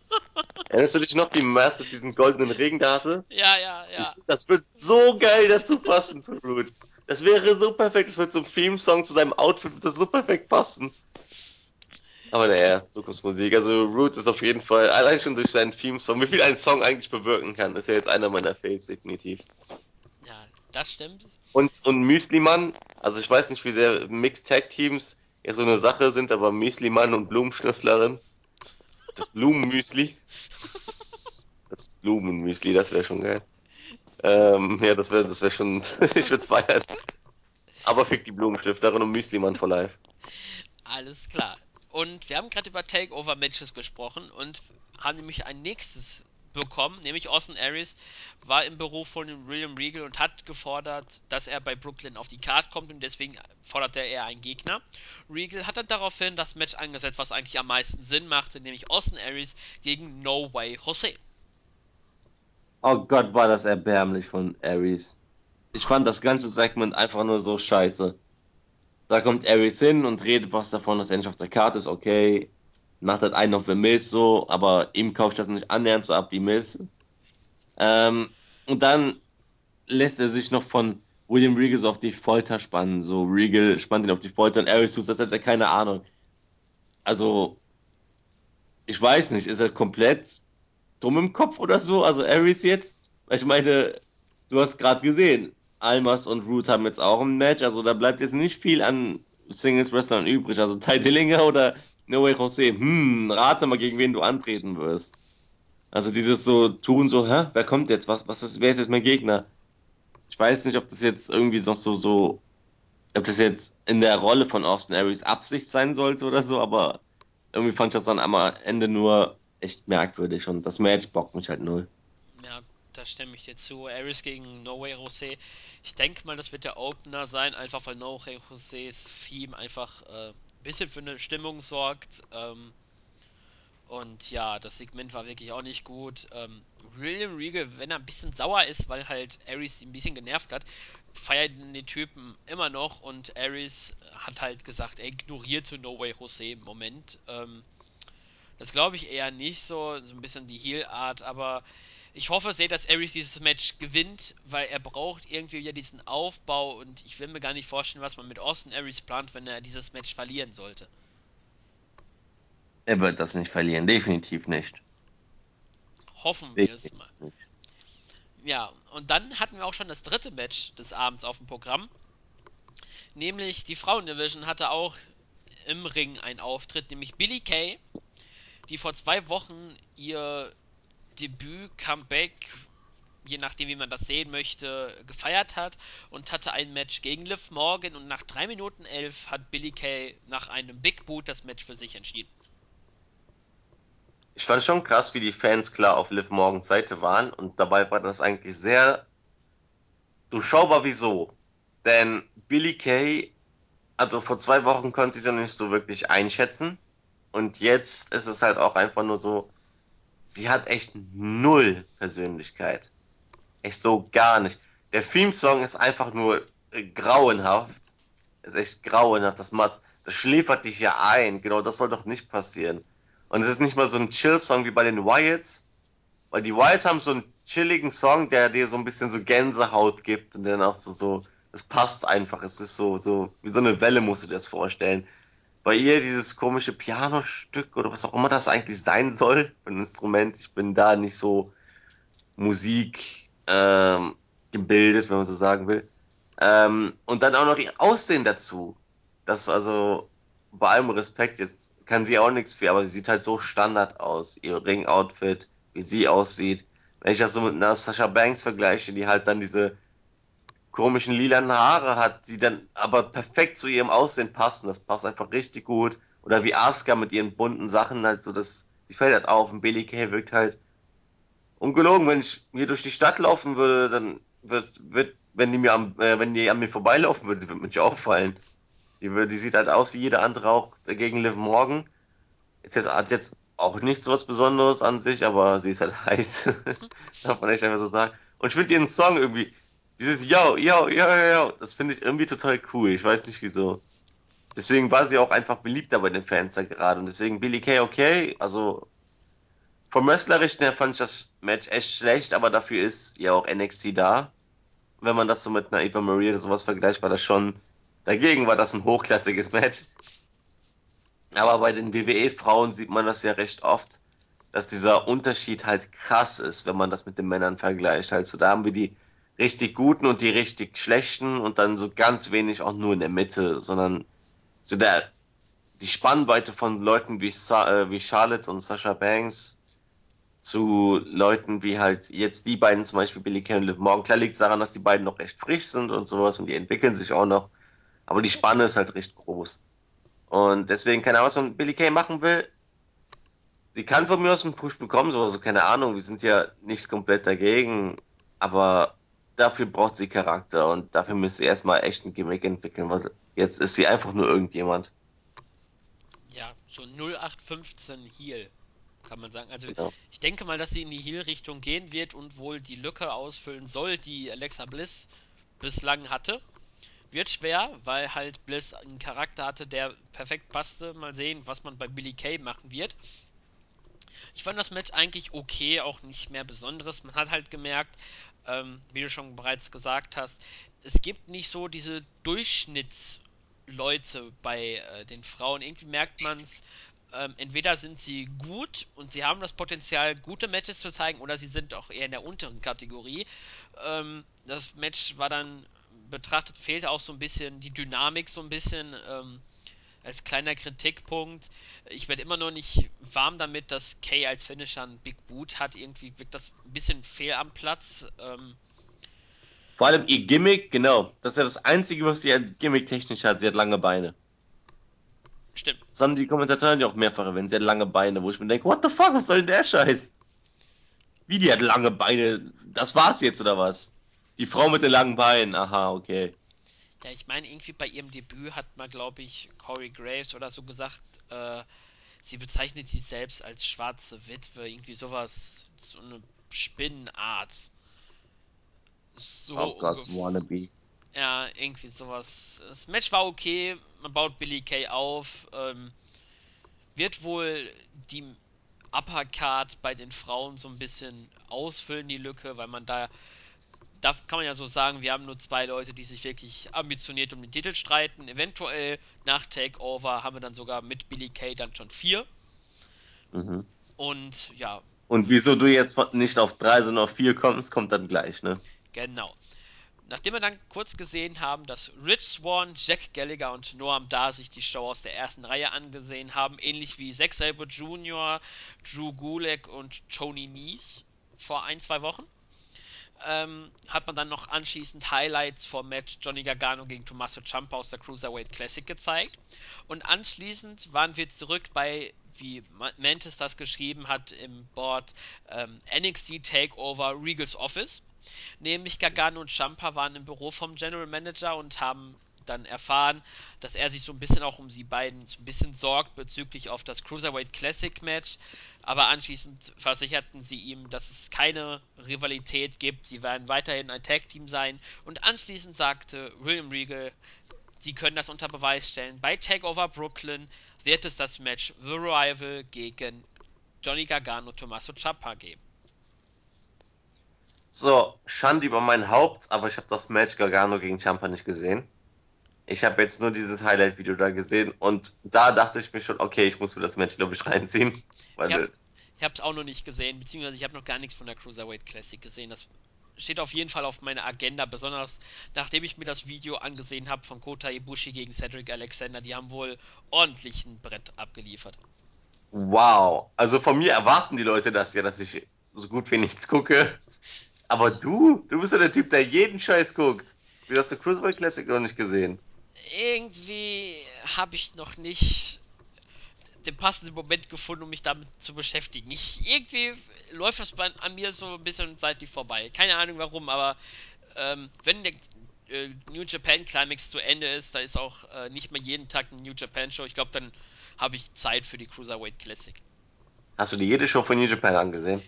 Erinnerst du dich noch, wie Masters diesen goldenen Regen da hatte? Ja, ja, ja. Das wird so geil dazu passen zu Root. Das wäre so perfekt. Das wird zum Theme-Song zu seinem Outfit wird das so perfekt passen. Aber naja, Zukunftsmusik. Also Roots ist auf jeden Fall, allein schon durch seinen Theme-Song, wie viel ein Song eigentlich bewirken kann, ist ja jetzt einer meiner Faves, definitiv. Ja, das stimmt. Und, und Müsli-Mann, also ich weiß nicht, wie sehr Mixed-Tag-Teams ja so eine Sache sind, aber Müsli-Mann und Blumenschnüfflerin, das Blumenmüsli, das Blumenmüsli, das wäre schon geil. Ähm, ja, das wäre das wär schon, [laughs] ich würde es feiern. Aber fick die Blumenstifterin und Müsli-Mann for life. Alles klar. Und wir haben gerade über Takeover-Matches gesprochen und haben nämlich ein nächstes bekommen, nämlich Austin Aries war im Büro von William Regal und hat gefordert, dass er bei Brooklyn auf die Card kommt und deswegen forderte er einen Gegner. Regal hat dann daraufhin das Match angesetzt, was eigentlich am meisten Sinn machte, nämlich Austin Aries gegen No Way Jose. Oh Gott, war das erbärmlich von Aries. Ich fand das ganze Segment einfach nur so scheiße. Da kommt Aries hin und redet was davon, dass er endlich auf der Karte ist, okay. Macht halt einen auf The Miss so, aber ihm kauft das nicht annähernd so ab wie Miss. Ähm, und dann lässt er sich noch von William Regal so auf die Folter spannen. So, Regal spannt ihn auf die Folter und Aries tut das hat er keine Ahnung. Also, ich weiß nicht, ist er komplett dumm im Kopf oder so? Also Aries jetzt? Ich meine, du hast gerade gesehen, Almas und Root haben jetzt auch ein Match, also da bleibt jetzt nicht viel an Singles Wrestlern übrig. Also Ty Dillinger oder No Way Jose, hm, rate mal, gegen wen du antreten wirst. Also dieses so tun, so, hä, wer kommt jetzt? Was, was ist, wer ist jetzt mein Gegner? Ich weiß nicht, ob das jetzt irgendwie noch so, so, ob das jetzt in der Rolle von Austin Aries Absicht sein sollte oder so, aber irgendwie fand ich das dann am Ende nur echt merkwürdig und das Match bockt mich halt null. Ja, da stimme ich dir zu. Aries gegen No Way Jose. Ich denke mal, das wird der Opener sein, einfach weil No Way Joses Theme einfach äh, bisschen für eine Stimmung sorgt. Ähm, und ja, das Segment war wirklich auch nicht gut. Ähm, William Regal, wenn er ein bisschen sauer ist, weil halt Aries ihn ein bisschen genervt hat, feiert den Typen immer noch und Aries hat halt gesagt, er ignoriert so No Way Jose im Moment. Ähm, das glaube ich eher nicht so, so ein bisschen die Heel-Art, aber ich hoffe sehr, dass Aries dieses Match gewinnt, weil er braucht irgendwie wieder diesen Aufbau und ich will mir gar nicht vorstellen, was man mit Austin Aries plant, wenn er dieses Match verlieren sollte. Er wird das nicht verlieren, definitiv nicht. Hoffen wir es mal. nicht. Ja, und dann hatten wir auch schon das dritte Match des Abends auf dem Programm. Nämlich die Frauendivision hatte auch im Ring einen Auftritt, nämlich Billy Kay, die vor zwei Wochen ihr Debüt, Comeback, je nachdem wie man das sehen möchte, gefeiert hat und hatte ein Match gegen Liv Morgan und nach 3 Minuten 11 hat Billy Kay nach einem Big Boot das Match für sich entschieden. Ich fand schon krass, wie die Fans klar auf Liv Morgens Seite waren und dabei war das eigentlich sehr durchschaubar wieso. Denn Billy Kay, also vor zwei Wochen konnte ich sie noch nicht so wirklich einschätzen und jetzt ist es halt auch einfach nur so, sie hat echt null Persönlichkeit. Echt so gar nicht. Der Theme-Song ist einfach nur äh, grauenhaft. Ist echt grauenhaft. Das macht, das schläfert dich ja ein. Genau, das soll doch nicht passieren. Und es ist nicht mal so ein Chill-Song wie bei den Wyatts, weil die Wyatts haben so einen chilligen Song, der dir so ein bisschen so Gänsehaut gibt und dann auch so, so, es passt einfach. Es ist so, so, wie so eine Welle musst du dir das vorstellen. Bei ihr dieses komische Pianostück oder was auch immer das eigentlich sein soll, ein Instrument, ich bin da nicht so Musik ähm, gebildet, wenn man so sagen will. Ähm, und dann auch noch ihr Aussehen dazu. Das also bei allem Respekt, jetzt kann sie auch nichts für, aber sie sieht halt so Standard aus. Ihr Ring-Outfit, wie sie aussieht. Wenn ich das so mit einer Sasha Banks vergleiche, die halt dann diese komischen lilanen Haare hat, die dann aber perfekt zu ihrem Aussehen passen. Das passt einfach richtig gut. Oder wie Asuka mit ihren bunten Sachen halt so, das, sie fällt halt auf und Billy Kay wirkt halt Ungelogen, wenn ich hier durch die Stadt laufen würde, dann wird, wird wenn die mir am, äh, wenn die an mir vorbeilaufen würde, wird mir nicht auffallen. Die, wird- die sieht halt aus wie jeder andere auch gegen Liv Morgan. Ist jetzt, hat jetzt auch nichts so was Besonderes an sich, aber sie ist halt [laughs] heiß. Darf man echt einfach so sagen. Und ich finde ihren Song irgendwie, dieses Yo, Yo, Yo, Yo, Yo, das finde ich irgendwie total cool. Ich weiß nicht wieso. Deswegen war sie auch einfach beliebter bei den Fans da gerade. Und deswegen Billy Kay okay, also vom Wrestlerischen her fand ich das Match echt schlecht, aber dafür ist ja auch NXT da. Wenn man das so mit einer Eva Marie oder sowas vergleicht, war das schon, dagegen war das ein hochklassiges Match. Aber bei den WWE-Frauen sieht man das ja recht oft, dass dieser Unterschied halt krass ist, wenn man das mit den Männern vergleicht. Also da haben wir die richtig guten und die richtig schlechten und dann so ganz wenig auch nur in der Mitte, sondern so der, die Spannweite von Leuten wie, Sa äh, wie Charlotte und Sasha Banks zu Leuten wie halt jetzt die beiden, zum Beispiel Billy Kay und Liv Morgan. Klar liegt es daran, dass die beiden noch recht frisch sind und sowas und die entwickeln sich auch noch. Aber die Spanne ist halt recht groß. Und deswegen, keine Ahnung, was man Billy Kay machen will. Sie kann von mir aus einen Push bekommen, so, also keine Ahnung, wir sind ja nicht komplett dagegen, aber dafür braucht sie Charakter und dafür müsste sie erstmal echt ein Gimmick entwickeln, weil jetzt ist sie einfach nur irgendjemand. Ja, so 0815 Heal, kann man sagen. Also Genau. ich denke mal, dass sie in die Heal-Richtung gehen wird und wohl die Lücke ausfüllen soll, die Alexa Bliss bislang hatte. Wird schwer, weil halt Bliss einen Charakter hatte, der perfekt passte. Mal sehen, was man bei Billy Kay machen wird. Ich fand das Match eigentlich okay, auch nicht mehr Besonderes. Man hat halt gemerkt, ähm, wie du schon bereits gesagt hast, es gibt nicht so diese Durchschnittsleute bei äh, den Frauen. Irgendwie merkt man es, ähm, entweder sind sie gut und sie haben das Potenzial, gute Matches zu zeigen, oder sie sind auch eher in der unteren Kategorie. Ähm, das Match war dann betrachtet, fehlte auch so ein bisschen die Dynamik, so ein bisschen. Ähm, als kleiner Kritikpunkt, ich werde immer noch nicht warm damit, dass Kay als Finisher einen Big Boot hat. Irgendwie wirkt das ein bisschen fehl am Platz. Ähm, Vor allem ihr Gimmick, genau. Das ist ja das Einzige, was sie halt gimmick-technisch hat. Sie hat lange Beine. stimmt. Das haben die Kommentatoren ja auch mehrfach erwähnt. Sie hat lange Beine, wo ich mir denke, what the fuck, was soll denn der Scheiß? Wie, die hat lange Beine? Das war's jetzt, oder was? Die Frau mit den langen Beinen, aha, okay. Ja, ich meine, irgendwie bei ihrem Debüt hat mal, glaube ich, Corey Graves oder so gesagt, äh, sie bezeichnet sich selbst als schwarze Witwe. Irgendwie sowas, so eine Spinnenart. So Oh Gott, ungefähr. wannabe. Ja, irgendwie sowas. Das Match war okay. Man baut Billy Kay auf. Ähm, wird wohl die Uppercard bei den Frauen so ein bisschen ausfüllen, die Lücke, weil man da, da kann man ja so sagen, wir haben nur zwei Leute, die sich wirklich ambitioniert um den Titel streiten. Eventuell nach Takeover haben wir dann sogar mit Billy Kay dann schon vier. Mhm. Und ja, Und wieso du jetzt nicht auf drei, sondern auf vier kommst, kommt dann gleich, ne? genau. Nachdem wir dann kurz gesehen haben, dass Rich Swan, Jack Gallagher und Noam Dar sich die Show aus der ersten Reihe angesehen haben, ähnlich wie Zack Sabre Jr., Drew Gulak und Tony Nese vor ein, zwei Wochen, ähm, hat man dann noch anschließend Highlights vom Match Johnny Gargano gegen Tommaso Ciampa aus der Cruiserweight Classic gezeigt. Und anschließend waren wir zurück bei, wie Mantis das geschrieben hat im Board, ähm, NXT Takeover Regals Office. Nämlich Gargano und Ciampa waren im Büro vom General Manager und haben dann erfahren, dass er sich so ein bisschen auch um sie beiden so ein bisschen sorgt bezüglich auf das Cruiserweight Classic Match. Aber anschließend versicherten sie ihm, dass es keine Rivalität gibt. Sie werden weiterhin ein Tag Team sein. Und anschließend sagte William Regal, sie können das unter Beweis stellen. Bei Takeover Brooklyn wird es das Match The Rival gegen Johnny Gargano Tommaso Ciampa geben. So, Schande über mein Haupt, aber ich habe das Match Gargano gegen Ciampa nicht gesehen. Ich habe jetzt nur dieses Highlight-Video da gesehen und da dachte ich mir schon, okay, ich muss mir das Match, glaube ich, reinziehen. Ich [laughs] habe Weil, ich es auch noch nicht gesehen, beziehungsweise ich habe noch gar nichts von der Cruiserweight Classic gesehen. Das steht auf jeden Fall auf meiner Agenda, besonders nachdem ich mir das Video angesehen habe von Kota Ibushi gegen Cedric Alexander. Die haben wohl ordentlich ein Brett abgeliefert. wow. Also von mir erwarten die Leute das ja, dass ich so gut wie nichts gucke. Aber du, du bist ja der Typ, der jeden Scheiß guckt. Wie hast du Cruiserweight Classic noch nicht gesehen? Irgendwie habe ich noch nicht den passenden Moment gefunden, um mich damit zu beschäftigen. Ich, irgendwie läuft das bei, an mir so ein bisschen seitlich vorbei. Keine Ahnung warum, aber ähm, wenn der äh, New Japan Climax zu Ende ist, da ist auch äh, nicht mehr jeden Tag eine New Japan Show. Ich glaube, dann habe ich Zeit für die Cruiserweight Classic. Hast du dir jede Show von New Japan angesehen?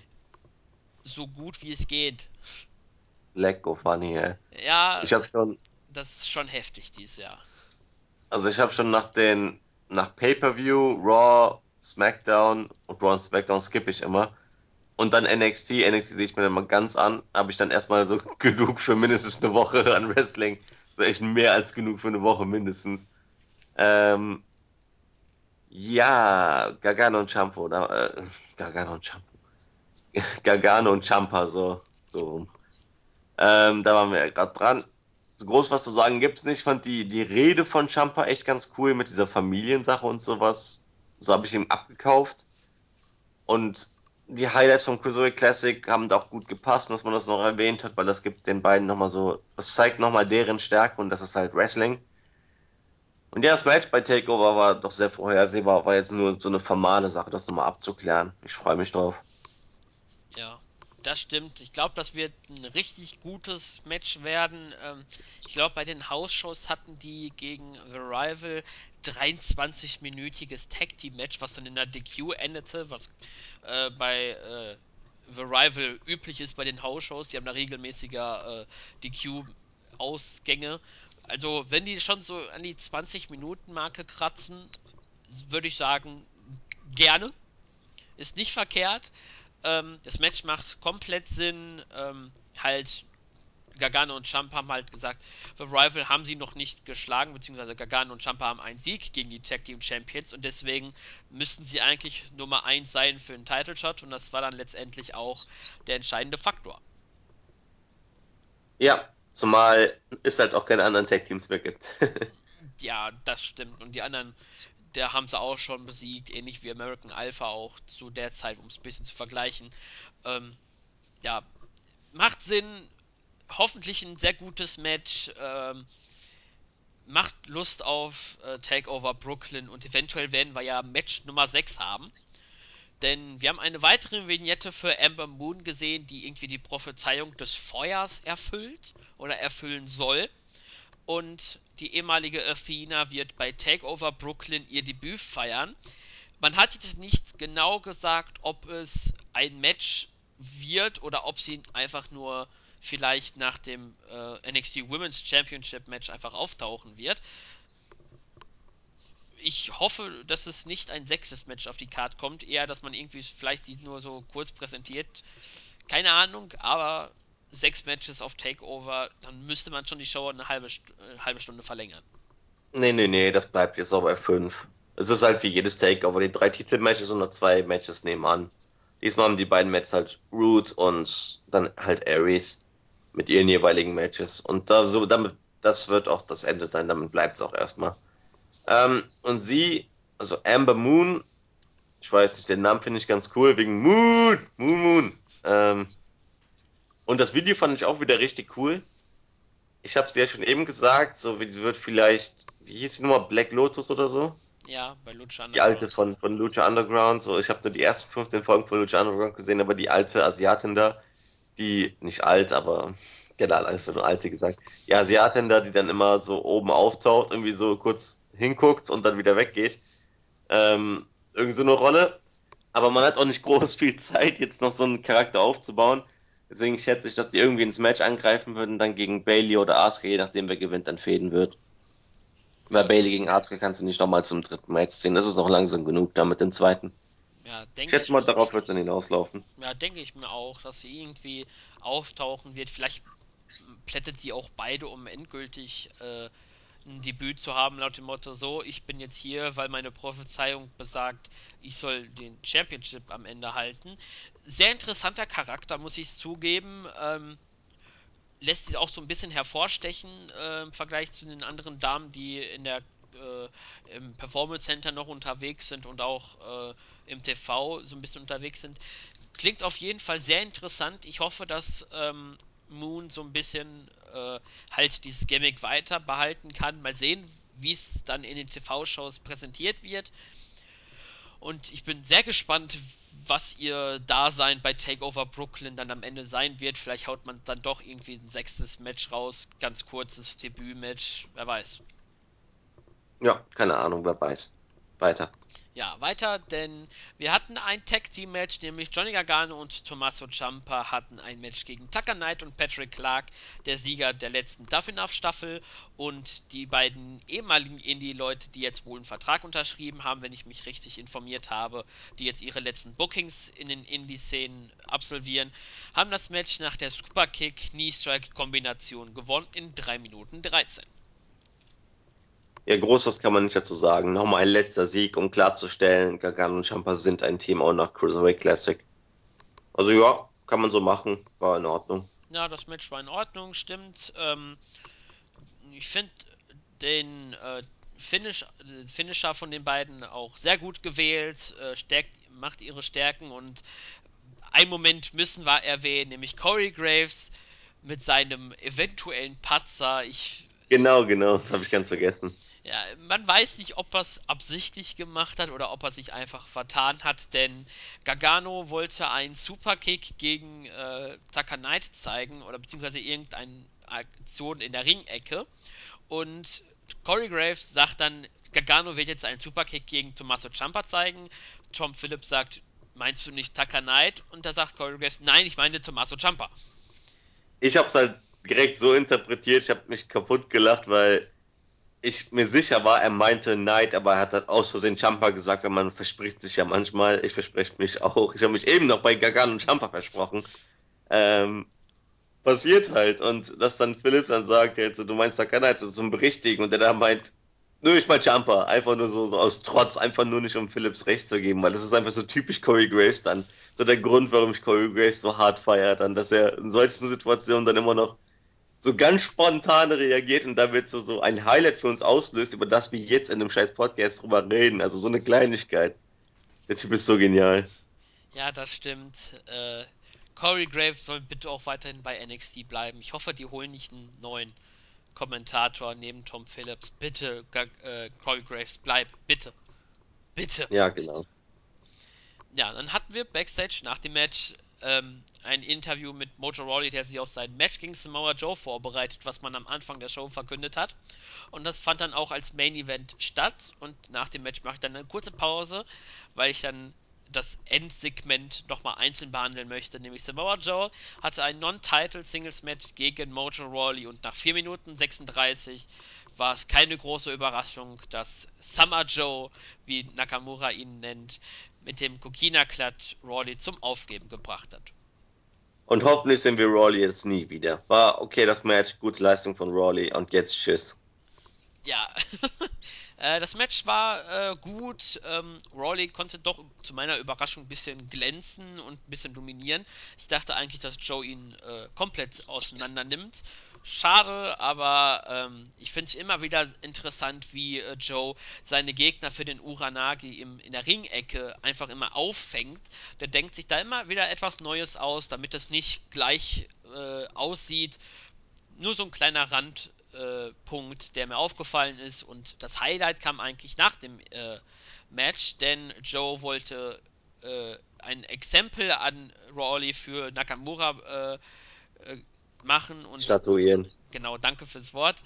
So gut wie es geht. Lecko funny, ey. Ja, Ich habe schon, das ist schon heftig dieses Jahr. also ich habe schon nach den, nach Pay-Per-View, Raw, SmackDown und Raw und SmackDown skippe ich immer. Und dann NXT, NXT sehe ich mir dann mal ganz an, habe ich dann erstmal so [laughs] genug für mindestens eine Woche an Wrestling. So echt mehr als genug für eine Woche mindestens. Ähm, Ja, Gargano und Champo, da, äh, Gargano und Champo. [laughs] Gargano und Champa, so, so. Ähm, da waren wir ja gerade dran. So groß was zu sagen gibt's nicht. Ich fand die, die Rede von Champa echt ganz cool mit dieser Familiensache und sowas. So habe ich ihm abgekauft. Und die Highlights vom Cruiserweight Classic haben da auch gut gepasst, dass man das noch erwähnt hat, weil das gibt den beiden nochmal so, das zeigt nochmal deren Stärke und das ist halt Wrestling. Und ja, das Match bei Takeover war doch sehr vorhersehbar, war jetzt nur so eine formale Sache, das nochmal abzuklären. Ich freue mich drauf. Ja, das stimmt. Ich glaube, das wird ein richtig gutes Match werden. Ähm, ich glaube, bei den House-Shows hatten die gegen The Rival 23-minütiges Tag Team Match, was dann in der DQ endete, was äh, bei äh, The Rival üblich ist bei den House-Shows. Die haben da regelmäßiger äh, DQ-Ausgänge. Also, wenn die schon so an die 20-Minuten-Marke kratzen, würde ich sagen, gerne. Ist nicht verkehrt. Ähm, das Match macht komplett Sinn. Ähm, halt, Gargano und Champa haben halt gesagt, The Rival haben sie noch nicht geschlagen, beziehungsweise Gargano und Champa haben einen Sieg gegen die Tag Team Champions und deswegen müssten sie eigentlich Nummer 1 sein für einen Title Shot und das war dann letztendlich auch der entscheidende Faktor. Ja, zumal es halt auch keine anderen Tag Teams mehr gibt. [laughs] Ja, das stimmt. Und die anderen, der haben sie auch schon besiegt, ähnlich wie American Alpha auch zu der Zeit, um es ein bisschen zu vergleichen. Ähm, ja, macht Sinn, hoffentlich ein sehr gutes Match. Ähm, macht Lust auf äh, Takeover Brooklyn und eventuell werden wir ja Match Nummer 6 haben. Denn wir haben eine weitere Vignette für Amber Moon gesehen, die irgendwie die Prophezeiung des Feuers erfüllt oder erfüllen soll. Und die ehemalige Athena wird bei Takeover Brooklyn ihr Debüt feiern. Man hat jetzt nicht genau gesagt, ob es ein Match wird oder ob sie einfach nur vielleicht nach dem äh, NXT Women's Championship Match einfach auftauchen wird. Ich hoffe, dass es nicht ein sechstes Match auf die Card kommt, eher, dass man irgendwie vielleicht sie nur so kurz präsentiert. Keine Ahnung, aber sechs Matches auf Takeover, dann müsste man schon die Show eine halbe, St äh, halbe Stunde verlängern. Nee, nee, nee, das bleibt jetzt auch bei fünf. Es ist halt wie jedes Takeover, die drei Titelmatches und nur zwei Matches nebenan. Diesmal haben die beiden Matches halt Root und dann halt Aries mit ihren jeweiligen Matches. Und da so, damit, das wird auch das Ende sein, damit bleibt es auch erstmal. Ähm, und sie, also Amber Moon, ich weiß nicht, den Namen finde ich ganz cool, wegen Moon, Moon, Moon. Ähm, und das Video fand ich auch wieder richtig cool. Ich habe es dir ja schon eben gesagt, so wie sie wird vielleicht, wie hieß sie nochmal, Black Lotus oder so? Ja, bei Lucha Die alte Underground. von, von Lucha Underground. So, ich habe nur die ersten 15 Folgen von Lucha Underground gesehen, aber die alte Asiatin da, die, nicht alt, aber generell einfach nur alte gesagt. Die Asiatin da, die dann immer so oben auftaucht, irgendwie so kurz hinguckt und dann wieder weggeht. Ähm, irgend so eine Rolle. Aber man hat auch nicht [laughs] groß viel Zeit, jetzt noch so einen Charakter aufzubauen. Deswegen schätze ich, dass die irgendwie ins Match angreifen würden, dann gegen Bailey oder Asuka, je nachdem, wer gewinnt, dann fäden wird. Weil Bailey gegen Asuka kannst du nicht nochmal zum dritten Match ziehen. Das ist auch langsam genug da mit dem zweiten. ja, Ich denke schätze ich mal, mir. darauf wird dann hinauslaufen. Ja, denke ich mir auch, dass sie irgendwie auftauchen wird. Vielleicht plättet sie auch beide, um endgültig äh, ein Debüt zu haben, laut dem Motto: So, ich bin jetzt hier, weil meine Prophezeiung besagt, ich soll den Championship am Ende halten. Sehr interessanter Charakter, muss ich zugeben. Ähm, lässt sich auch so ein bisschen hervorstechen äh, im Vergleich zu den anderen Damen, die in der äh, im Performance Center noch unterwegs sind und auch äh, im TV so ein bisschen unterwegs sind. Klingt auf jeden Fall sehr interessant. Ich hoffe, dass ähm, Moon so ein bisschen äh, halt dieses Gimmick weiter behalten kann. Mal sehen, wie es dann in den TV-Shows präsentiert wird. Und ich bin sehr gespannt, was ihr Dasein bei Takeover Brooklyn dann am Ende sein wird. Vielleicht haut man dann doch irgendwie ein sechstes Match raus. Ganz kurzes Debütmatch. Wer weiß. Ja, keine Ahnung, wer weiß. Weiter. Ja, weiter, denn wir hatten ein Tag Team Match, nämlich Johnny Gargano und Tommaso Ciampa hatten ein Match gegen Tucker Knight und Patrick Clark, der Sieger der letzten Duff Enough Staffel und die beiden ehemaligen Indie-Leute, die jetzt wohl einen Vertrag unterschrieben haben, wenn ich mich richtig informiert habe, die jetzt ihre letzten Bookings in den Indie-Szenen absolvieren, haben das Match nach der Superkick Knee Strike Kombination gewonnen in 3 Minuten 13. Ja, groß was kann man nicht dazu sagen. Nochmal ein letzter Sieg, um klarzustellen, Gargano und Champa sind ein Team auch nach Cruiserweight Classic. Also ja, kann man so machen, war in Ordnung. Ja, das Match war in Ordnung, stimmt. Ähm, ich finde den äh, Finish, Finisher von den beiden auch sehr gut gewählt, äh, stärkt, macht ihre Stärken und einen Moment müssen wir erwähnen, nämlich Corey Graves mit seinem eventuellen Patzer. Ich Genau, genau, das habe ich ganz vergessen. ja, man weiß nicht, ob er es absichtlich gemacht hat oder ob er sich einfach vertan hat, denn Gargano wollte einen Superkick gegen äh, Tucker Knight zeigen oder beziehungsweise irgendeine Aktion in der Ringecke und Corey Graves sagt dann, Gargano wird jetzt einen Superkick gegen Tommaso Ciampa zeigen. Tom Phillips sagt, meinst du nicht Tucker Knight? Und da sagt Corey Graves, nein, ich meine Tommaso Ciampa. Ich habe es halt direkt so interpretiert, ich habe mich kaputt gelacht, weil ich mir sicher war, er meinte Knight, aber er hat halt aus Versehen Champa gesagt, weil man verspricht sich ja manchmal. Ich verspreche mich auch. Ich habe mich eben noch bei Gagan und Champa versprochen. Ähm, passiert halt. Und dass dann Philipp dann sagt, jetzt, du meinst da keiner so zum Berichtigen und der da meint, nö, ich mein Jumper. Einfach nur so, so aus Trotz, einfach nur nicht um Philips recht zu geben, weil das ist einfach so typisch Corey Graves dann. So der Grund, warum ich Corey Graves so hart feiere, dann, dass er in solchen Situationen dann immer noch so ganz spontan reagiert und damit so, so ein Highlight für uns auslöst, über das wir jetzt in einem scheiß Podcast drüber reden. Also so eine Kleinigkeit. Der Typ ist so genial. Ja, das stimmt. Äh, Corey Graves soll bitte auch weiterhin bei NXT bleiben. Ich hoffe, die holen nicht einen neuen Kommentator neben Tom Phillips. Bitte, äh, Corey Graves, bleib. Bitte. Bitte. Ja, genau. Ja, dann hatten wir Backstage nach dem Match ähm, ein Interview mit Mojo Rawley, der sich auf sein Match gegen Samoa Joe vorbereitet, was man am Anfang der Show verkündet hat. Und das fand dann auch als Main Event statt. Und nach dem Match mache ich dann eine kurze Pause, weil ich dann das Endsegment nochmal einzeln behandeln möchte, nämlich Samoa Joe hatte ein Non-Title Singles Match gegen Mojo Rawley und nach 4 Minuten 36 war es keine große Überraschung, dass Summer Joe, wie Nakamura ihn nennt, mit dem Kokina-Klatsch Rawley zum Aufgeben gebracht hat. Und hoffentlich sehen wir Rawley jetzt nie wieder. War okay das Match, gute Leistung von Rawley und jetzt tschüss. Ja, [laughs] Äh, das Match war äh, gut. Ähm, Rawley konnte doch zu meiner Überraschung ein bisschen glänzen und ein bisschen dominieren. Ich dachte eigentlich, dass Joe ihn äh, komplett auseinander nimmt. Schade, aber ähm, ich finde es immer wieder interessant, wie äh, Joe seine Gegner für den Uranagi im, in der Ringecke einfach immer auffängt. Der denkt sich da immer wieder etwas Neues aus, damit es nicht gleich äh, aussieht. Nur so ein kleiner Rand, äh, Punkt, der mir aufgefallen ist. Und das Highlight kam eigentlich nach dem äh, Match, denn Joe wollte äh, ein Exempel an Rawley für Nakamura äh, äh, machen und statuieren. Genau, danke fürs Wort.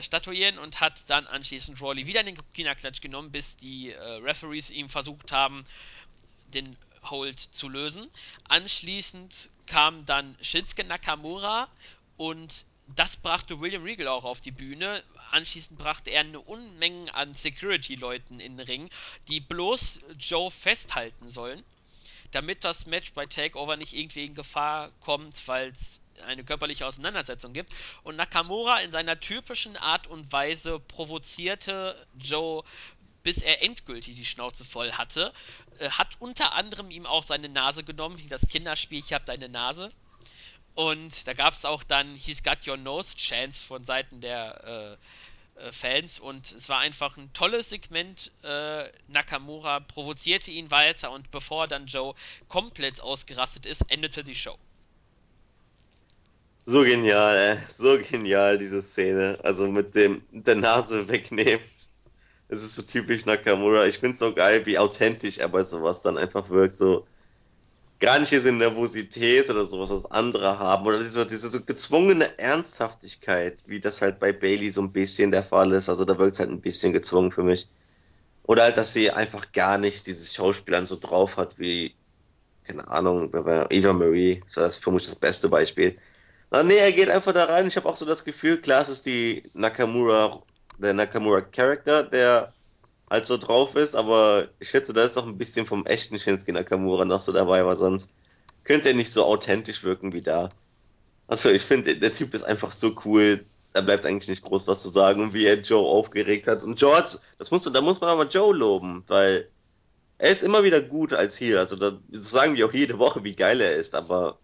Statuieren und hat dann anschließend Rawley wieder in den China-Klatsch genommen, bis die Referees ihm versucht haben, den Hold zu lösen. Anschließend kam dann Shinsuke Nakamura und das brachte William Regal auch auf die Bühne. Anschließend brachte er eine Unmenge an Security-Leuten in den Ring, die bloß Joe festhalten sollen, damit das Match bei Takeover nicht irgendwie in Gefahr kommt, weil es eine körperliche Auseinandersetzung gibt. Und Nakamura in seiner typischen Art und Weise provozierte Joe, bis er endgültig die Schnauze voll hatte. Äh, hat unter anderem ihm auch seine Nase genommen, wie das Kinderspiel, ich hab deine Nase. Und da gab es auch dann He's Got Your Nose Chance von Seiten der äh, äh, Fans. Und es war einfach ein tolles Segment. Äh, Nakamura provozierte ihn weiter und bevor dann Joe komplett ausgerastet ist, endete die Show. So genial, ey. so genial, diese Szene. Also mit dem der Nase wegnehmen. Es ist so typisch Nakamura. Ich finde es so geil, wie authentisch er bei sowas dann einfach wirkt. So, gar nicht diese Nervosität oder sowas, was andere haben, oder diese, diese so gezwungene Ernsthaftigkeit, wie das halt bei Bailey so ein bisschen der Fall ist. Also da wirkt es halt ein bisschen gezwungen für mich. Oder halt, dass sie einfach gar nicht dieses Schauspielern so drauf hat wie, keine Ahnung, Eva Marie. So, das ist für mich das beste Beispiel. Na, nee, er geht einfach da rein. Ich habe auch so das Gefühl, klar, es ist die Nakamura, der Nakamura Character, der halt so drauf ist, aber ich schätze, da ist auch ein bisschen vom echten Shinsuke Nakamura noch so dabei, weil sonst könnte er nicht so authentisch wirken wie da. Also ich finde, der Typ ist einfach so cool. da bleibt eigentlich nicht groß was zu sagen, wie er Joe aufgeregt hat. Und hat, das muss, da muss man aber Joe loben, weil er ist immer wieder gut als hier. Also da sagen wir auch jede Woche, wie geil er ist, aber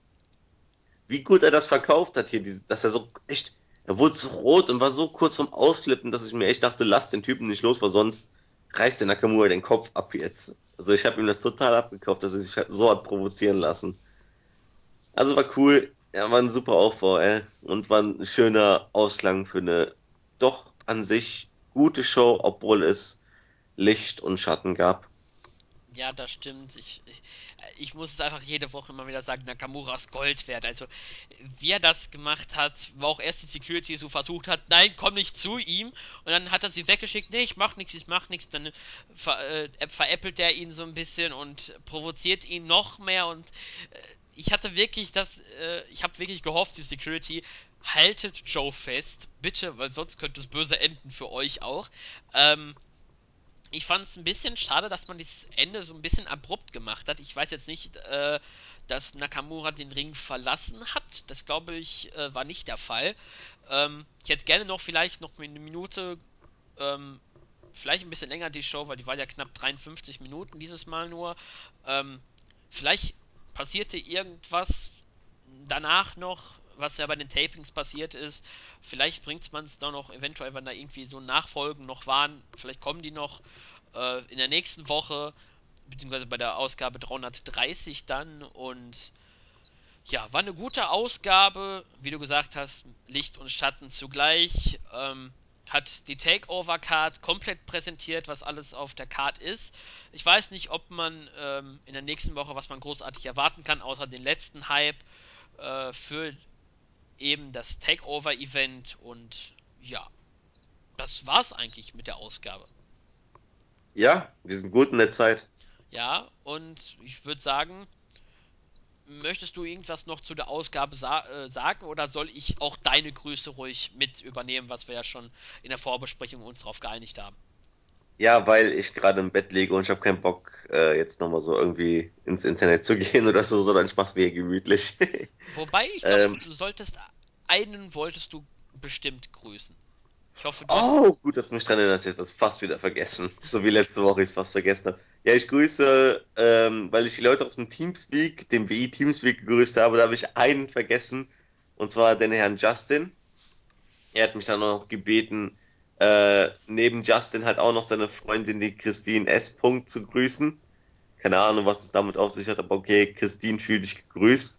wie gut er das verkauft hat hier, dass er so echt, er wurde so rot und war so kurz vom Ausflippen, dass ich mir echt dachte, lass den Typen nicht los, weil sonst reißt der Nakamura den Kopf ab jetzt. Also ich habe ihm das total abgekauft, dass er sich so hat provozieren lassen. Also war cool. Ja, war ein super Aufbau, ey. Und war ein schöner Ausklang für eine doch an sich gute Show, obwohl es Licht und Schatten gab. Ja, das stimmt. Ich, ich, ich muss es einfach jede Woche immer wieder sagen, Nakamuras Gold wert. Also, wie er das gemacht hat, wo auch erst die Security so versucht hat, nein, komm nicht zu ihm. Und dann hat er sie weggeschickt, nee, ich mach nichts, ich mach nichts. Dann ver, äh, veräppelt er ihn so ein bisschen und provoziert ihn noch mehr. Und äh, ich hatte wirklich das, äh, ich habe wirklich gehofft, die Security haltet Joe fest, bitte, weil sonst könnte es böse enden für euch auch. Ähm, ich fand es ein bisschen schade, dass man das Ende so ein bisschen abrupt gemacht hat. Ich weiß jetzt nicht, äh, dass Nakamura den Ring verlassen hat. Das glaube ich äh, war nicht der Fall. Ähm, ich hätte gerne noch vielleicht noch eine Minute, ähm, vielleicht ein bisschen länger die Show, weil die war ja knapp 53 Minuten dieses Mal nur. Ähm, vielleicht passierte irgendwas danach noch, was ja bei den Tapings passiert ist. Vielleicht bringt man es da noch, eventuell, wenn da irgendwie so Nachfolgen noch waren, vielleicht kommen die noch äh, in der nächsten Woche, beziehungsweise bei der Ausgabe 330 dann. Und ja, war eine gute Ausgabe, wie du gesagt hast, Licht und Schatten zugleich. Ähm, hat die Takeover-Card komplett präsentiert, was alles auf der Card ist. Ich weiß nicht, ob man ähm, in der nächsten Woche, was man großartig erwarten kann, außer den letzten Hype äh, für eben das Takeover-Event. Und ja, das war's eigentlich mit der Ausgabe. Ja, wir sind gut in der Zeit. Ja, und ich würde sagen, möchtest du irgendwas noch zu der Ausgabe sa äh, sagen oder soll ich auch deine Grüße ruhig mit übernehmen, was wir ja schon in der Vorbesprechung uns darauf geeinigt haben? Ja, weil ich gerade im Bett liege und ich habe keinen Bock, äh, jetzt nochmal so irgendwie ins Internet zu [laughs] gehen oder so, sondern ich mach's mir gemütlich. [laughs] Wobei, ich glaube, ähm, du solltest einen wolltest du bestimmt grüßen. Ich hoffe, du. Oh, gut, dass du mich dran erinnerst. Ich habe das fast wieder vergessen. [laughs] So wie letzte Woche ich es fast vergessen habe. Ja, ich grüße, ähm, weil ich die Leute aus dem Teamspeak, dem WI Teamspeak gegrüßt habe, da habe ich einen vergessen. Und zwar den Herrn Justin. Er hat mich dann noch gebeten, äh, neben Justin halt auch noch seine Freundin, die Christine S. Punkt, zu grüßen. Keine Ahnung, was es damit auf sich hat, aber okay, Christine, fühl dich gegrüßt.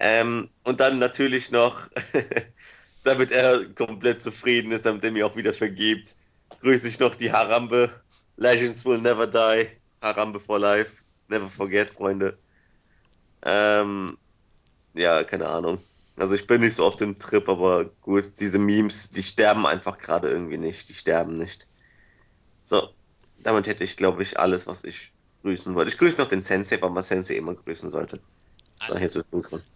Ähm, und dann natürlich noch, [laughs] damit er komplett zufrieden ist, damit er mir auch wieder vergibt, grüße ich noch die Harambe. Legends will never die. Harambe for life. Never forget, Freunde. Ähm, ja, keine Ahnung. Also ich bin nicht so auf dem Trip, aber gut, diese Memes, die sterben einfach gerade irgendwie nicht. Die sterben nicht. So, damit hätte ich, glaube ich, alles, was ich grüßen wollte. Ich grüße noch den Sensei, weil man Sensei immer grüßen sollte. So, alles,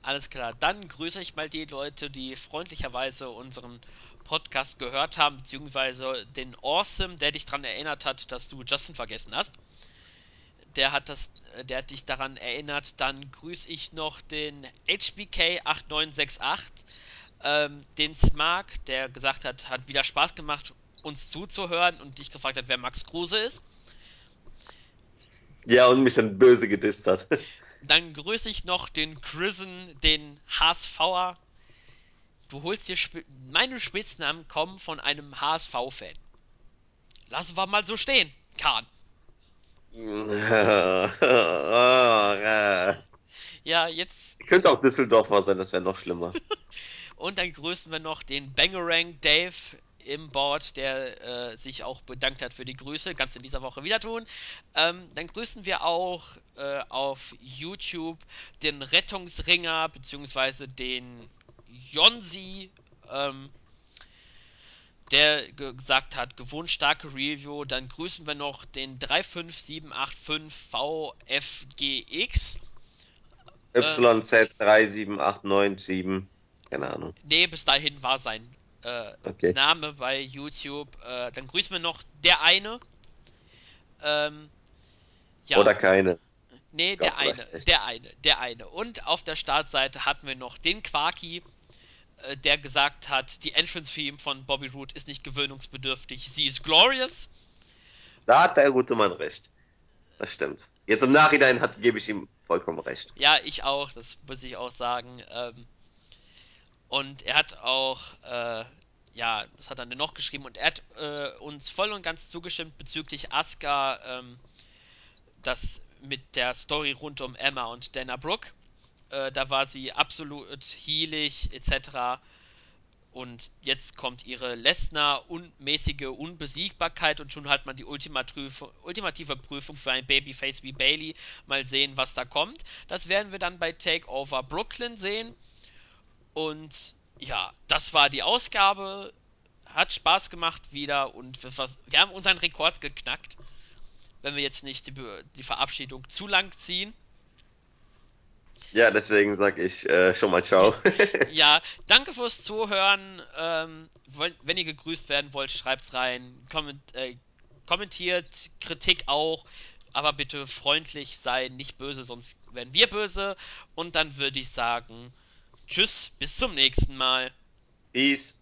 alles klar. Dann grüße ich mal die Leute, die freundlicherweise unseren Podcast gehört haben, beziehungsweise den Awesome, der dich daran erinnert hat, dass du Justin vergessen hast. Der hat das, der hat dich daran erinnert. Dann grüße ich noch den HBK8968, ähm, den Smark, der gesagt hat, hat wieder Spaß gemacht, uns zuzuhören und dich gefragt hat, wer Max Kruse ist. Ja, und mich dann böse gedisst hat. [laughs] Dann grüße ich noch den Chrisen, den HSVer. Du holst dir Sp meine Spitznamen kommen von einem HSV-Fan. Lassen wir mal so stehen, Kahn. [laughs] ja, jetzt. Könnte auch Düsseldorfer sein, das wäre noch schlimmer. [laughs] Und dann grüßen wir noch den Bangerang Dave, im Board, der äh, sich auch bedankt hat für die Grüße. Ganz in dieser Woche wieder tun. Ähm, dann grüßen wir auch äh, auf YouTube den Rettungsringer, beziehungsweise den Jonsi, ähm, der gesagt hat, gewohnt starke Review. Dann grüßen wir noch den 35785VFGX. YZ37897, keine Ahnung. Nee, bis dahin war sein äh, okay. Name bei YouTube. Äh, dann grüßen wir noch der eine. Ähm, ja. Oder keine. Nee, der eine, der eine, der eine. Und auf der Startseite hatten wir noch den Quaki. Äh, der gesagt hat, die Entrance-Theme von Bobby Roode ist nicht gewöhnungsbedürftig, sie ist glorious. Da hat der gute Mann recht. Das stimmt. Jetzt im Nachhinein hat, gebe ich ihm vollkommen recht. Ja, ich auch, das muss ich auch sagen. Ähm, und er hat auch, äh, ja, was hat er denn noch geschrieben? Und er hat äh, uns voll und ganz zugestimmt bezüglich Asuka, ähm, das mit der Story rund um Emma und Dana Brooke. Äh, da war sie absolut healig etc. Und jetzt kommt ihre Lesnar-unmäßige Unbesiegbarkeit und schon hat man die ultimative Prüfung für ein Babyface wie Bailey. Mal sehen, was da kommt. Das werden wir dann bei Takeover Brooklyn sehen. Und ja, das war die Ausgabe. Hat Spaß gemacht wieder und wir, wir haben unseren Rekord geknackt. Wenn wir jetzt nicht die, die Verabschiedung zu lang ziehen. Ja, deswegen sage ich äh, schon mal ciao. [laughs] ja, danke fürs Zuhören. Ähm, wenn ihr gegrüßt werden wollt, schreibt's rein. Komment, äh, kommentiert, Kritik auch. Aber bitte freundlich sein, nicht böse, sonst werden wir böse. Und dann würde ich sagen, tschüss, bis zum nächsten Mal. Peace.